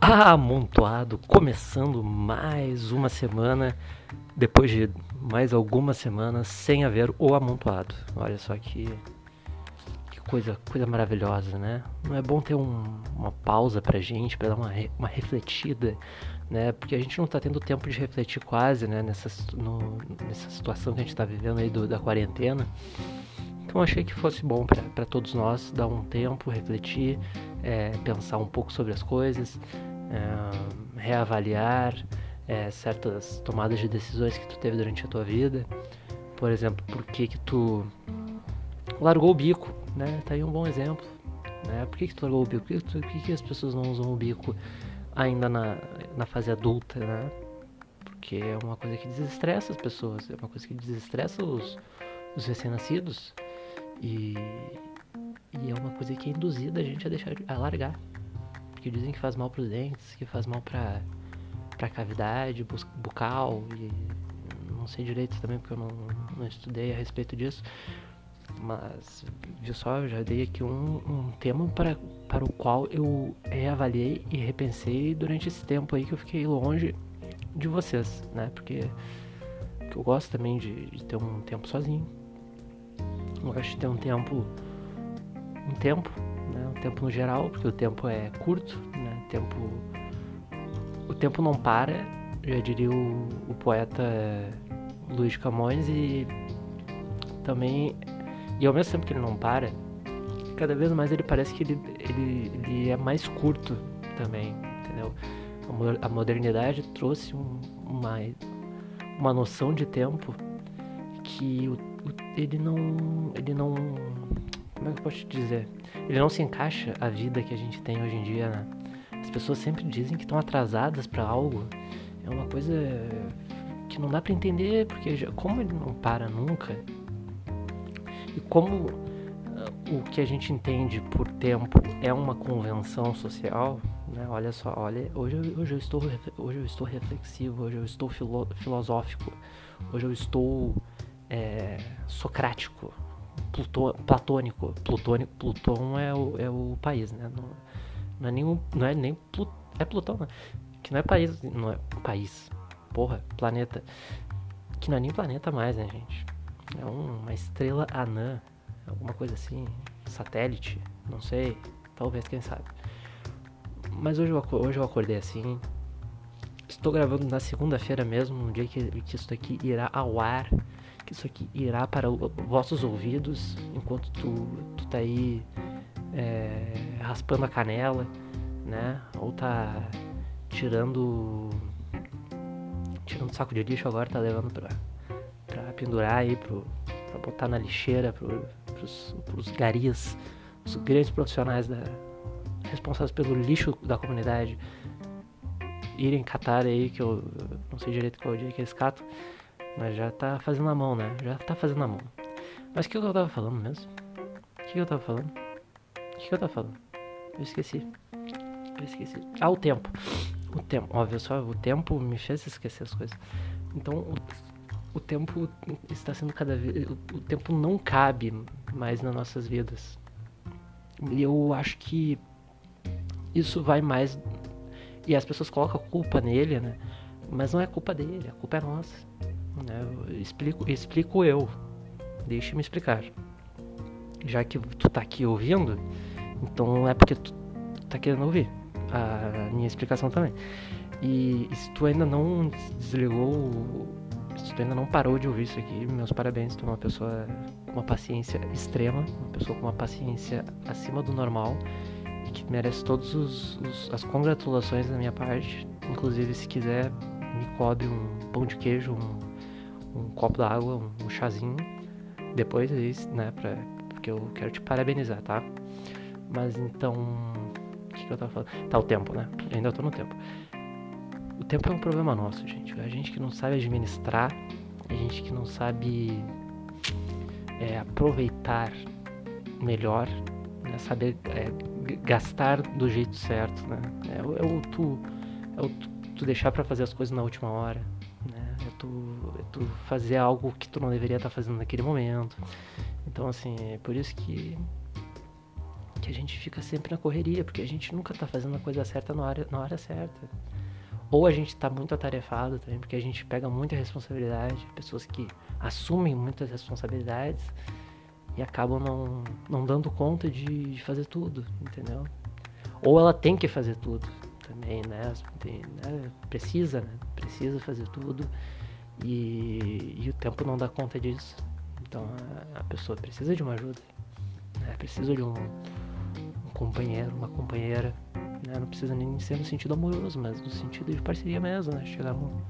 amontoado, começando mais uma semana, depois de mais algumas semanas sem haver o amontoado. Olha só que, que coisa, coisa maravilhosa, né? Não é bom ter um, uma pausa pra gente, pra dar uma, uma refletida, né? Porque a gente não tá tendo tempo de refletir quase, né? Nessa, no, nessa situação que a gente tá vivendo aí do, da quarentena. Então achei que fosse bom para todos nós dar um tempo, refletir, é, pensar um pouco sobre as coisas, é, reavaliar é, certas tomadas de decisões que tu teve durante a tua vida. Por exemplo, por que que tu largou o bico, né? Tá aí um bom exemplo. Né? Por que, que tu largou o bico? Por que, tu, por que, que as pessoas não usam o bico ainda na, na fase adulta, né? Porque é uma coisa que desestressa as pessoas, é uma coisa que desestressa os, os recém-nascidos. E, e é uma coisa que é induzida a gente a deixar a largar. Porque dizem que faz mal para os dentes, que faz mal para para cavidade bucal e não sei direito também porque eu não, não estudei a respeito disso. Mas, viu só, eu já dei aqui um, um tema para, para o qual eu reavaliei e repensei durante esse tempo aí que eu fiquei longe de vocês, né? Porque, porque eu gosto também de, de ter um tempo sozinho eu gosto de ter um tempo, um tempo, né? Um tempo no geral, porque o tempo é curto, né? Tempo, o tempo não para, já diria o, o poeta Luiz Camões e também, e ao mesmo tempo que ele não para, cada vez mais ele parece que ele, ele, ele é mais curto também, entendeu? A modernidade trouxe um, uma, uma noção de tempo que o ele não. Ele não. Como é que eu posso te dizer? Ele não se encaixa a vida que a gente tem hoje em dia, né? As pessoas sempre dizem que estão atrasadas para algo. É uma coisa que não dá para entender, porque já, como ele não para nunca, e como uh, o que a gente entende por tempo é uma convenção social, né? Olha só, olha, hoje, hoje, eu estou, hoje eu estou reflexivo, hoje eu estou filo, filosófico, hoje eu estou é, socrático, Plutô, platônico. Plutônico, Plutão é o, é o país, né? Não, não é nenhum, não é nem Plut, é Plutão, né? Que não é país, não é país, porra, planeta, que não é nem planeta mais, né, gente? É um, uma estrela anã, alguma coisa assim, satélite, não sei, talvez, quem sabe. Mas hoje eu, hoje eu acordei assim. Estou gravando na segunda-feira mesmo, no dia que, que isso daqui irá ao ar que isso aqui irá para vossos ouvidos enquanto tu, tu tá aí é, raspando a canela, né? Ou tá tirando tirando saco de lixo agora, tá levando pra, pra pendurar aí, pro, pra botar na lixeira pro, pros, pros garis, os grandes profissionais da, responsáveis pelo lixo da comunidade irem catar aí, que eu não sei direito qual dia que eles catam, mas já tá fazendo a mão, né? Já tá fazendo a mão. Mas o que eu tava falando mesmo? O que eu tava falando? O que eu tava falando? Eu esqueci. Eu esqueci. Ah, o tempo. O tempo. Óbvio só, o tempo me fez esquecer as coisas. Então, o, o tempo está sendo cada vez. O, o tempo não cabe mais nas nossas vidas. E eu acho que isso vai mais. E as pessoas colocam a culpa nele, né? Mas não é culpa dele, a culpa é nossa. Né? Explico, explico eu. Deixa-me explicar. Já que tu tá aqui ouvindo, então é porque tu tá querendo ouvir a minha explicação também. E, e se tu ainda não desligou, se tu ainda não parou de ouvir isso aqui, meus parabéns, tu é uma pessoa com uma paciência extrema, uma pessoa com uma paciência acima do normal e que merece todas as congratulações da minha parte. Inclusive, se quiser, me cobre um pão de queijo, um um copo d'água, um, um chazinho. Depois, né, pra, porque eu quero te parabenizar, tá? Mas então. O que, que eu tava falando? Tá, o tempo, né? ainda tô no tempo. O tempo é um problema nosso, gente. A gente que não sabe administrar, a gente que não sabe é, aproveitar melhor, né? saber é, gastar do jeito certo, né? É, é o tu, é o tu deixar para fazer as coisas na última hora, é tu, é tu fazer algo que tu não deveria estar fazendo naquele momento. Então, assim, é por isso que, que a gente fica sempre na correria, porque a gente nunca tá fazendo a coisa certa na hora, na hora certa. Ou a gente tá muito atarefado também, porque a gente pega muita responsabilidade, pessoas que assumem muitas responsabilidades e acabam não, não dando conta de, de fazer tudo, entendeu? Ou ela tem que fazer tudo também, né? Tem, né? Precisa, né? Precisa fazer tudo e, e, o tempo não dá conta disso. Então a, a pessoa precisa de uma ajuda, né? Precisa de um, um companheiro, uma companheira, né? Não precisa nem ser no sentido amoroso, mas no sentido de parceria mesmo, né? Chegar num,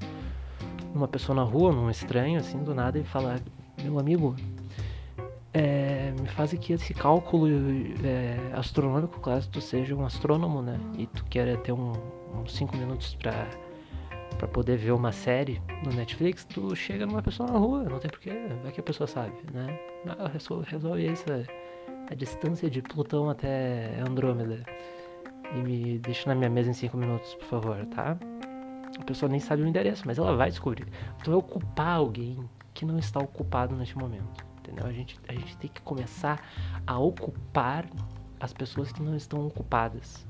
numa pessoa na rua, num estranho, assim, do nada e falar, meu amigo, é, me faz aqui esse cálculo é, astronômico, caso tu seja um astrônomo, né? E tu queira ter um, uns 5 minutos pra, pra poder ver uma série no Netflix, tu chega numa pessoa na rua, não tem porquê, vai que a pessoa sabe, né? Ah, resolve, resolve isso, a distância de Plutão até Andrômeda. E me deixa na minha mesa em 5 minutos, por favor, tá? A pessoa nem sabe o endereço, mas ela vai descobrir. Tu vai ocupar alguém que não está ocupado neste momento entendeu? A gente, a gente tem que começar a ocupar as pessoas que não estão ocupadas,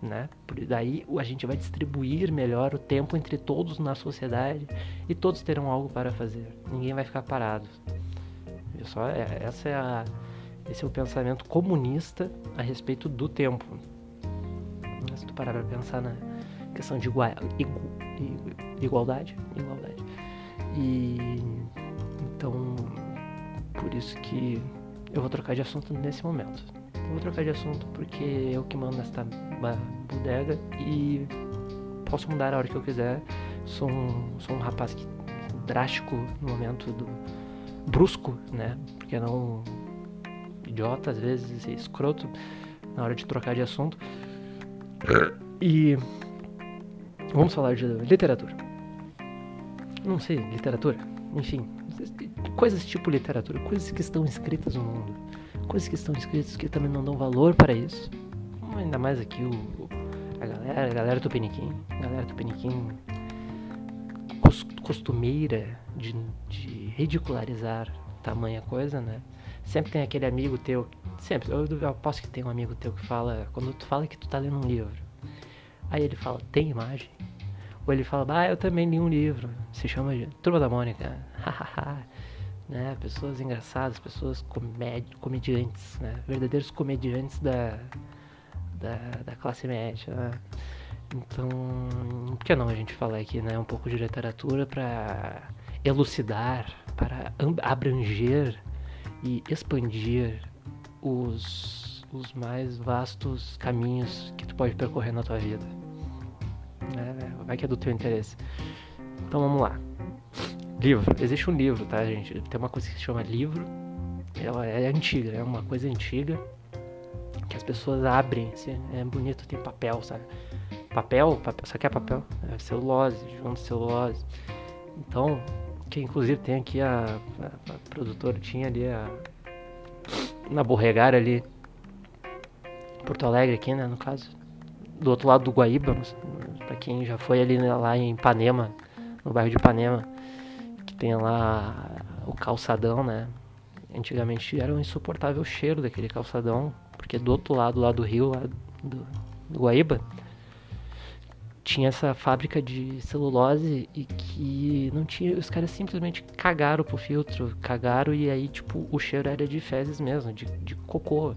né? Daí a gente vai distribuir melhor o tempo entre todos na sociedade e todos terão algo para fazer. Ninguém vai ficar parado. Só é, essa é a, esse é o pensamento comunista a respeito do tempo. Se tu parar para pensar na questão de igual, igualdade, igualdade. E então por isso que eu vou trocar de assunto nesse momento. Vou trocar de assunto porque eu que mando nesta bodega e posso mudar a hora que eu quiser. Sou um, sou um rapaz que, drástico no momento do brusco, né? Porque não idiota às vezes, escroto na hora de trocar de assunto. E vamos falar de literatura. Não sei, literatura, enfim, coisas tipo literatura, coisas que estão escritas no mundo, coisas que estão escritas que também não dão valor para isso. Ainda mais aqui o, a galera, a galera do Peniquim, a galera do Peniquim costumeira de, de ridicularizar tamanha coisa, né? Sempre tem aquele amigo teu, sempre, eu, eu aposto que tem um amigo teu que fala, quando tu fala que tu tá lendo um livro, aí ele fala, tem imagem? Ou ele fala, ah, eu também li um livro, se chama de Turma da Mônica, né? Pessoas engraçadas, pessoas comediantes, né? Verdadeiros comediantes da, da, da classe média, né? Então, por que não a gente falar aqui, né? Um pouco de literatura para elucidar, para abranger e expandir os, os mais vastos caminhos que tu pode percorrer na tua vida. Né? Vai que é do teu interesse. Então vamos lá. Livro. Existe um livro, tá, gente? Tem uma coisa que se chama livro. Ela é antiga, é uma coisa antiga que as pessoas abrem. Assim, é bonito, tem papel, sabe? Papel, papel só que é papel? É celulose, junto celulose. Então, que inclusive tem aqui a, a, a produtora, tinha ali a. Na Borregar ali. Porto Alegre aqui, né, no caso. Do outro lado do Guaíba, pra quem já foi ali né, lá em Ipanema, no bairro de Ipanema tem lá o calçadão, né? Antigamente era um insuportável cheiro daquele calçadão, porque do outro lado, lá do rio, lá do, do Guaíba, tinha essa fábrica de celulose e que não tinha. Os caras simplesmente cagaram pro filtro, cagaram e aí, tipo, o cheiro era de fezes mesmo, de, de cocô.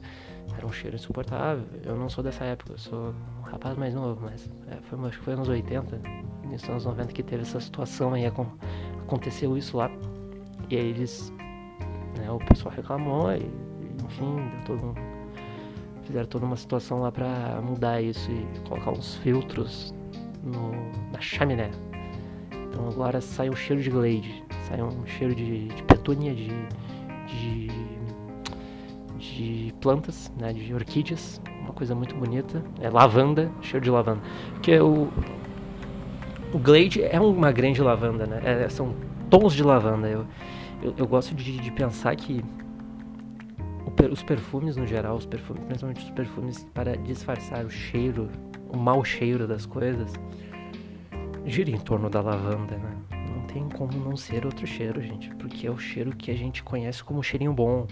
Era um cheiro insuportável. Eu não sou dessa época, eu sou um rapaz mais novo, mas é, foi, acho que foi anos 80, nos anos 90 que teve essa situação aí aconteceu isso lá. E aí eles. Né, o pessoal reclamou e, enfim, todo fizeram toda uma situação lá pra mudar isso e colocar uns filtros no, na chaminé. Então agora sai um cheiro de glade, sai um cheiro de, de petúnia, de, de, de plantas, né, de orquídeas, uma coisa muito bonita. É lavanda, cheiro de lavanda. Que é o, o Glade é uma grande lavanda, né? É, são tons de lavanda. Eu, eu, eu gosto de, de, pensar que os perfumes no geral, os perfumes, principalmente os perfumes para disfarçar o cheiro, o mau cheiro das coisas, gira em torno da lavanda, né? Não tem como não ser outro cheiro, gente, porque é o cheiro que a gente conhece como cheirinho bom,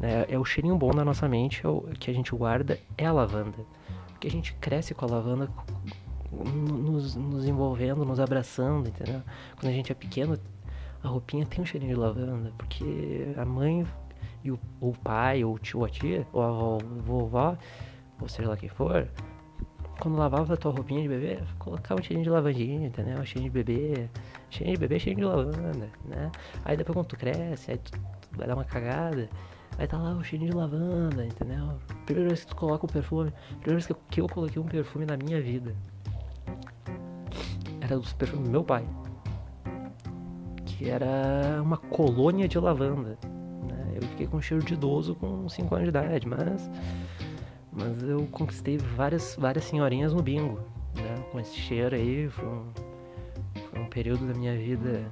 Né? É o cheirinho bom da nossa mente, é o que a gente guarda é a lavanda. Porque a gente cresce com a lavanda nos, nos envolvendo, nos abraçando, entendeu? Quando a gente é pequeno, a roupinha tem um cheirinho de lavanda, porque a mãe e o, o pai, ou o tio, a tia, ou a vovó, ou seja lá quem for, quando lavava a tua roupinha de bebê, colocava um cheirinho de lavandinha, entendeu? Um cheirinho de bebê, cheirinho de bebê, cheirinho de lavanda, né? Aí depois quando tu cresce, aí tu vai dar uma cagada, aí tá lá o cheirinho de lavanda, entendeu? Primeira vez que tu coloca o perfume, primeira vez que eu, que eu coloquei um perfume na minha vida, era o perfume do meu pai, que era uma colônia de lavanda, né? Eu fiquei com cheiro de idoso com 5 anos de idade, mas mas eu conquistei várias, várias senhorinhas no bingo, né? Com esse cheiro aí, foi um, foi um período da minha vida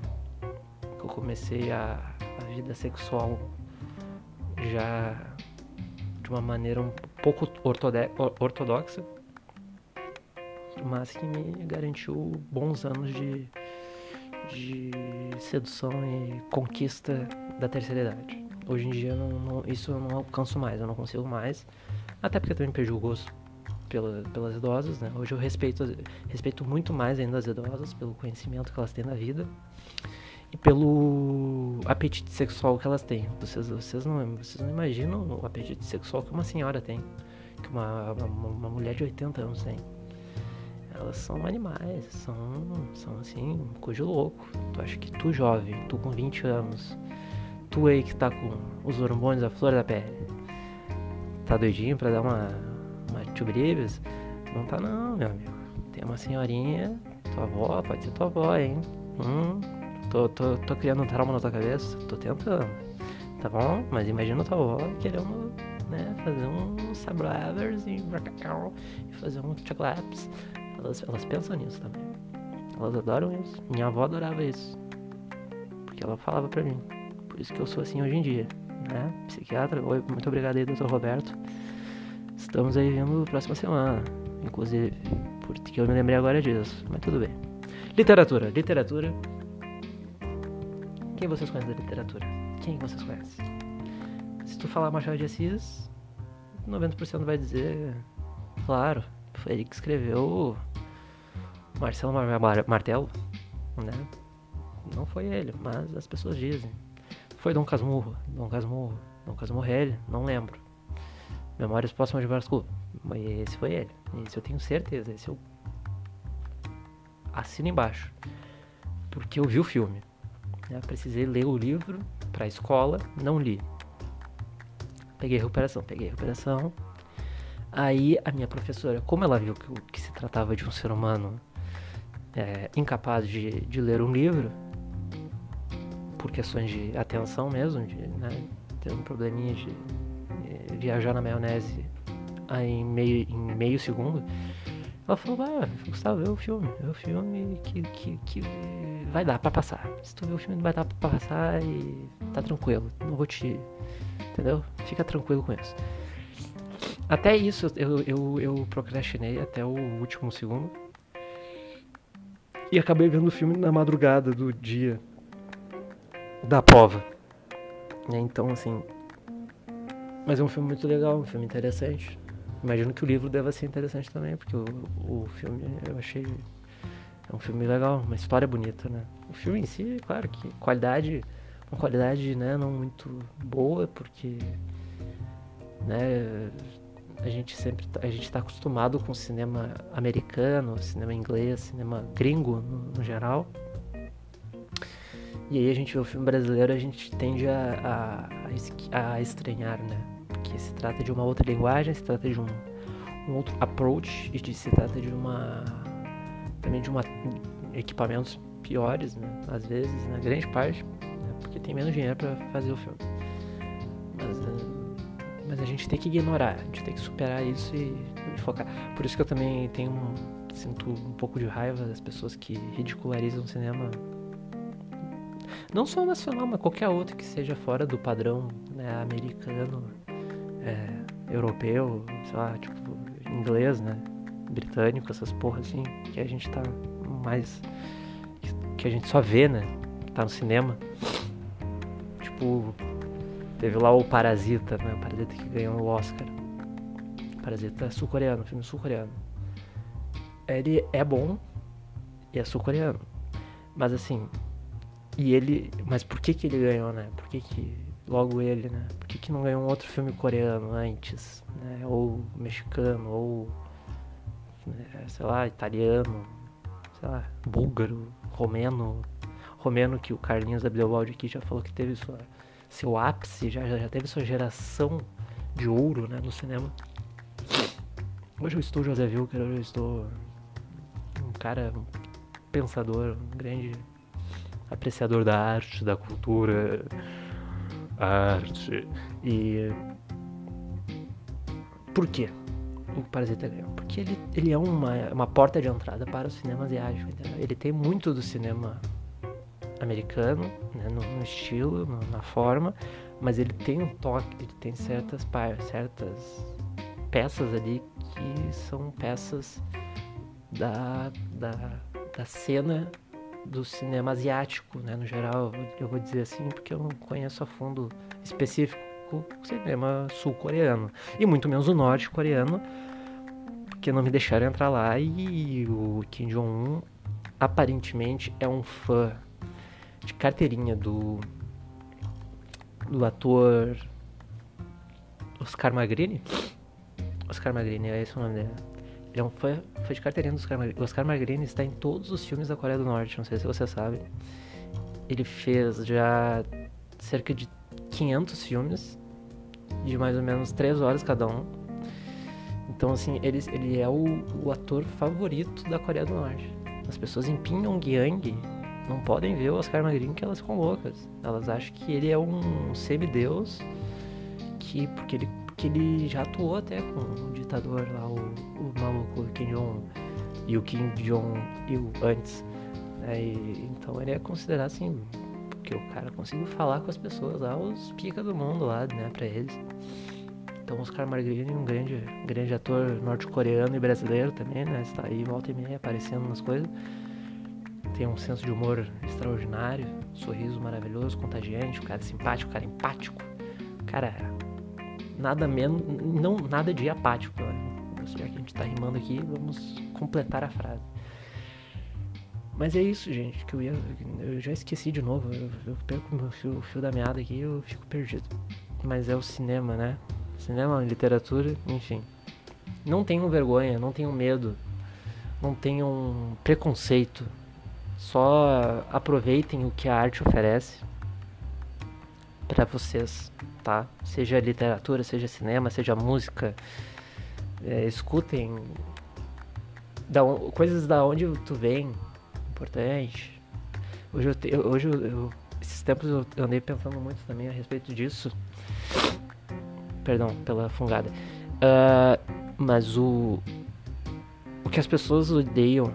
que eu comecei a, a vida sexual já de uma maneira um pouco ortodoxa, mas que me garantiu bons anos de, de sedução e conquista da terceira idade. Hoje em dia não, não, isso eu não alcanço mais, eu não consigo mais. Até porque eu também perdi o gosto pela, pelas idosas, né? Hoje eu respeito, respeito muito mais ainda as idosas, pelo conhecimento que elas têm na vida e pelo apetite sexual que elas têm. Vocês, vocês, não, vocês não imaginam o apetite sexual que uma senhora tem, que uma, uma, uma mulher de 80 anos tem. Elas são animais, são, são assim, coisa louco. Tu acha que tu jovem, tu com 20 anos, tu aí que tá com os hormônios à flor da pele, tá doidinho pra dar uma, uma tubribes? Não tá não, meu amigo. Tem uma senhorinha, tua avó, pode ser tua avó, hein? Hum, tô, tô, tô criando um trauma na tua cabeça? Tô tentando. Tá bom? Mas imagina tua avó querendo né, fazer um sabravers e, e fazer um chocolates. Elas, elas pensam nisso também. Elas adoram isso. Minha avó adorava isso. Porque ela falava pra mim. Por isso que eu sou assim hoje em dia né? Psiquiatra. Oi, muito obrigado aí, doutor Roberto. Estamos aí vindo próxima semana, inclusive, porque eu me lembrei agora disso, mas tudo bem. Literatura, literatura. Quem vocês conhecem da literatura? Quem vocês conhecem? Se tu falar Machado de Assis, 90% vai dizer, claro, foi ele que escreveu Marcelo Mar Martelo, né? Não foi ele, mas as pessoas dizem. Foi Dom Casmurro, Dom Casmurro, Dom Casmurro não lembro. Memórias próximas de Vasco, mas esse foi ele. Esse eu tenho certeza, esse eu assino embaixo. Porque eu vi o filme. Eu precisei ler o livro pra escola, não li. Peguei recuperação, peguei recuperação. Aí a minha professora, como ela viu que, que se tratava de um ser humano é, incapaz de, de ler um livro, por questões de atenção mesmo, de né, ter um probleminha de, de viajar na maionese em meio, em meio segundo. Ela falou, ah, Gustavo, vê o filme, vê o filme que, que, que vai dar pra passar. Se tu ver o filme vai dar pra passar e tá tranquilo, não vou te. Entendeu? Fica tranquilo com isso. Até isso eu, eu, eu procrastinei até o último segundo. E acabei vendo o filme na madrugada do dia da prova. Né? Então, assim. Mas é um filme muito legal, um filme interessante. Imagino que o livro deva ser interessante também, porque o, o filme eu achei. É um filme legal, uma história bonita, né? O filme em si, claro que qualidade. Uma qualidade, né, não muito boa, porque. Né, a gente sempre tá, a gente está acostumado com cinema americano, cinema inglês, cinema gringo no, no geral. E aí a gente vê o filme brasileiro, a gente tende a, a, a estranhar, né? Porque se trata de uma outra linguagem, se trata de um, um outro approach, e se trata de uma. também de uma equipamentos piores, né? Às vezes, na grande parte, né? porque tem menos dinheiro para fazer o filme. Mas, uh, mas a gente tem que ignorar, a gente tem que superar isso e, e focar. Por isso que eu também tenho sinto um pouco de raiva das pessoas que ridicularizam o cinema não só nacional, mas qualquer outro que seja fora do padrão né, americano, é, europeu, sei lá, tipo, inglês, né? Britânico, essas porras assim, que a gente tá mais. que a gente só vê, né? Tá no cinema. Tipo. Teve lá o Parasita, né? O Parasita que ganhou o Oscar. Parasita é sul-coreano, filme sul-coreano. Ele é bom e é sul-coreano. Mas assim, e ele. Mas por que que ele ganhou, né? Por que que. Logo ele, né? Por que não ganhou um outro filme coreano antes? Né? Ou mexicano, ou. Né, sei lá, italiano, sei lá, búlgaro, romeno. Romeno que o Carlinhos Abdelbalde aqui já falou que teve sua, seu ápice, já, já teve sua geração de ouro né, no cinema. Hoje eu estou José Wilker, hoje eu estou um cara um pensador, um grande apreciador da arte, da cultura, arte. E por quê? O Parasita ganhou? Porque ele, ele é uma, uma porta de entrada para o cinema asiático. Ele tem muito do cinema americano, né, no, no estilo, no, na forma, mas ele tem um toque, ele tem certas, certas peças ali que são peças da, da, da cena do cinema asiático, né, no geral, eu vou dizer assim, porque eu não conheço a fundo específico o cinema sul-coreano, e muito menos o norte-coreano, porque não me deixaram entrar lá, e o Kim Jong-un aparentemente é um fã de carteirinha do do ator Oscar Magrini. Oscar Magrini, é esse o nome dele. Ele é um fã, fã de carteirinha do Oscar Magrini. O Oscar Magrini está em todos os filmes da Coreia do Norte, não sei se você sabe. Ele fez já cerca de 500 filmes, de mais ou menos 3 horas cada um. Então, assim, ele, ele é o, o ator favorito da Coreia do Norte. As pessoas em Pyongyang não podem ver o Oscar Magrini que elas ficam loucas. Elas acham que ele é um semideus, que, porque ele que ele já atuou até com o ditador lá, o, o maluco Kim Jong e o Kim Jong-il antes. Né? E, então ele é considerado assim, porque o cara conseguiu falar com as pessoas lá, os pica do mundo lá, né, pra eles. Então Oscar Margrini, um grande, grande ator norte-coreano e brasileiro também, né? Está aí volta e meia aparecendo nas coisas. Tem um senso de humor extraordinário, sorriso maravilhoso, contagiante, o cara simpático, o cara empático. Cara, nada menos, não nada de apático. Né? Já que a gente tá rimando aqui, vamos completar a frase. Mas é isso, gente, que eu ia. Eu já esqueci de novo. Eu, eu perco o fio, fio da meada aqui eu fico perdido. Mas é o cinema, né? Cinema, literatura, enfim. Não tenham vergonha, não tenham medo, não tenham preconceito. Só aproveitem o que a arte oferece para vocês tá? Seja literatura, seja cinema, seja música. É, escutem da, coisas da onde tu vem, importante. Hoje eu, te, hoje eu, eu, esses tempos eu andei pensando muito também a respeito disso. Perdão pela fungada. Uh, mas o o que as pessoas odeiam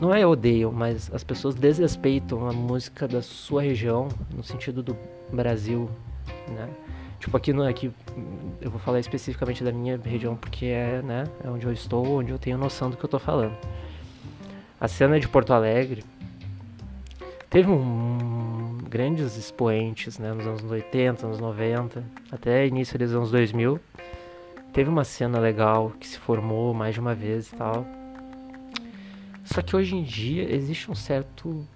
não é odeiam, mas as pessoas desrespeitam a música da sua região no sentido do Brasil, né? Tipo, aqui, no, aqui eu vou falar especificamente da minha região porque é, né, é onde eu estou, onde eu tenho noção do que eu tô falando. A cena de Porto Alegre teve um, grandes expoentes, né, nos anos 80, anos 90, até início dos anos 2000. Teve uma cena legal que se formou mais de uma vez e tal. Só que hoje em dia existe um certo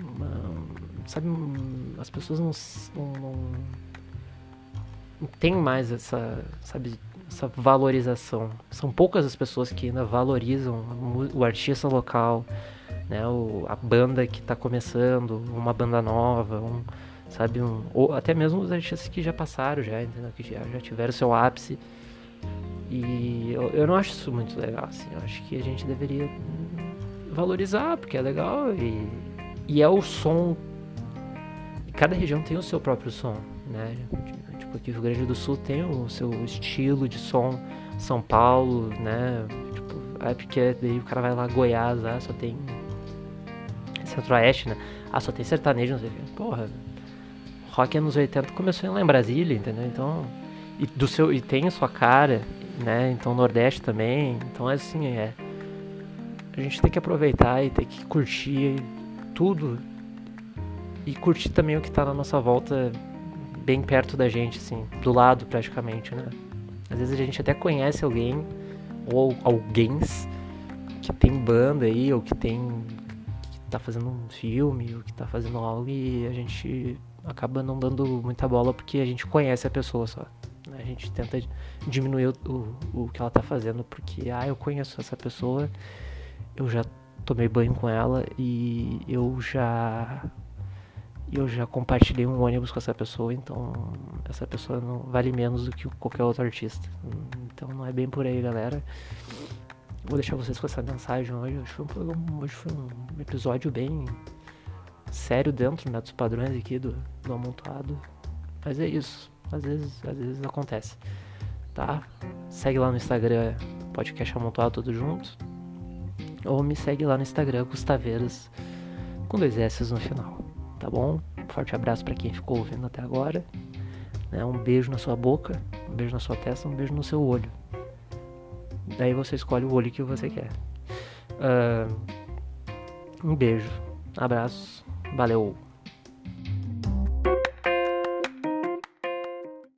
uma, sabe, as pessoas não, não, não tem mais essa, sabe, essa valorização. São poucas as pessoas que ainda valorizam o artista local, né, o, a banda que está começando, uma banda nova, um, sabe, um, ou até mesmo os artistas que já passaram, já, entendeu? que já, já tiveram seu ápice. E eu, eu não acho isso muito legal, assim, eu acho que a gente deveria valorizar, porque é legal e, e é o som cada região tem o seu próprio som, né? Tipo, aqui o Rio Grande do Sul tem o seu estilo de som, São Paulo, né? Tipo, é porque daí o cara vai lá Goiás, ah, só tem Centro-Oeste, né? Ah, só tem sertanejo, não sei o que. Porra, rock anos 80 começou lá em Brasília, entendeu? Então, e, do seu, e tem a sua cara, né? Então, Nordeste também. Então, é assim, é. A gente tem que aproveitar e tem que curtir tudo e curtir também o que está na nossa volta bem perto da gente, assim, do lado praticamente, né? Às vezes a gente até conhece alguém ou alguém que tem banda aí ou que tem que tá fazendo um filme ou que tá fazendo algo e a gente acaba não dando muita bola porque a gente conhece a pessoa só. Né? A gente tenta diminuir o, o, o que ela tá fazendo porque, ah, eu conheço essa pessoa, eu já tomei banho com ela e eu já eu já compartilhei um ônibus com essa pessoa, então essa pessoa não vale menos do que qualquer outro artista. Então não é bem por aí, galera. Vou deixar vocês com essa mensagem hoje. Hoje foi um, hoje foi um episódio bem sério dentro né, dos padrões aqui do, do amontoado. Mas é isso. Às vezes, às vezes acontece. Tá? Segue lá no Instagram, podcast amontoado tudo junto. Ou me segue lá no Instagram, Gustaveiras, com dois S no final tá bom? Forte abraço para quem ficou ouvindo até agora. Né? Um beijo na sua boca, um beijo na sua testa, um beijo no seu olho. Daí você escolhe o olho que você quer. Uh, um beijo, abraço, valeu.